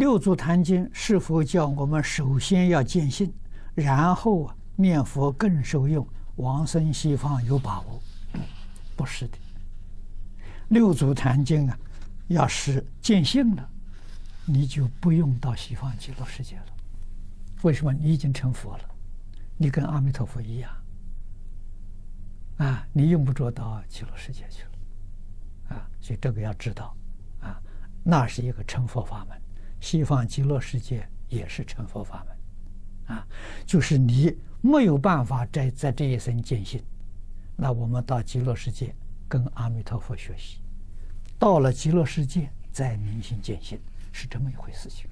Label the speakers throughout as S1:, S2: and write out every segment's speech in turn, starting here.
S1: 六祖坛经是否叫我们首先要见性，然后啊念佛更受用，往生西方有把握？不是的。六祖坛经啊，要是见性了，你就不用到西方极乐世界了。为什么？你已经成佛了，你跟阿弥陀佛一样啊，你用不着到极乐世界去了啊。所以这个要知道啊，那是一个成佛法门。西方极乐世界也是成佛法门，啊，就是你没有办法在在这一生见性，那我们到极乐世界跟阿弥陀佛学习，到了极乐世界再明心见性，是这么一回事情，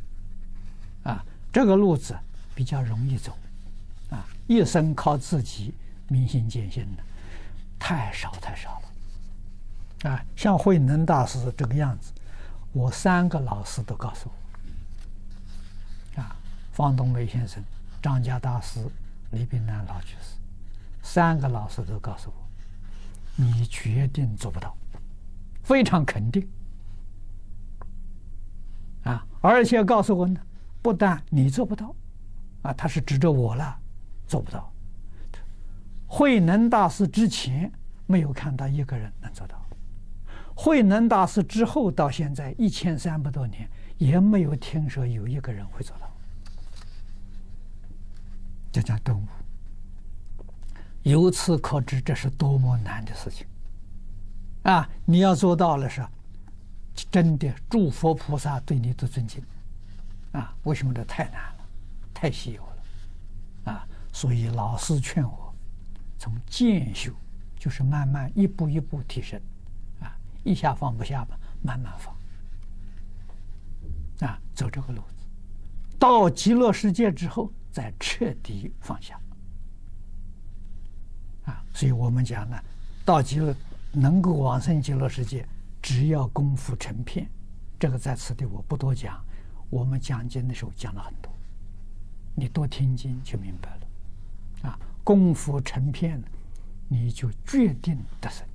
S1: 啊，这个路子比较容易走，啊，一生靠自己明心见性的太少太少了，啊，像慧能大师这个样子，我三个老师都告诉我。方东梅先生、张家大师、李炳南老居士，三个老师都告诉我，你决定做不到，非常肯定。啊，而且告诉我呢，不但你做不到，啊，他是指着我了，做不到。慧能大师之前没有看到一个人能做到，慧能大师之后到现在一千三百多年，也没有听说有一个人会做到。这叫顿悟，由此可知这是多么难的事情啊！你要做到了是，真的诸佛菩萨对你都尊敬啊！为什么这太难了，太稀有了啊！所以老师劝我从渐修，就是慢慢一步一步提升啊，一下放不下吧，慢慢放啊，走这个路子，到极乐世界之后。再彻底放下，啊，所以我们讲呢，到极乐能够往生极乐世界，只要功夫成片，这个在此地我不多讲。我们讲经的时候讲了很多，你多听经就明白了，啊，功夫成片，你就决定得生。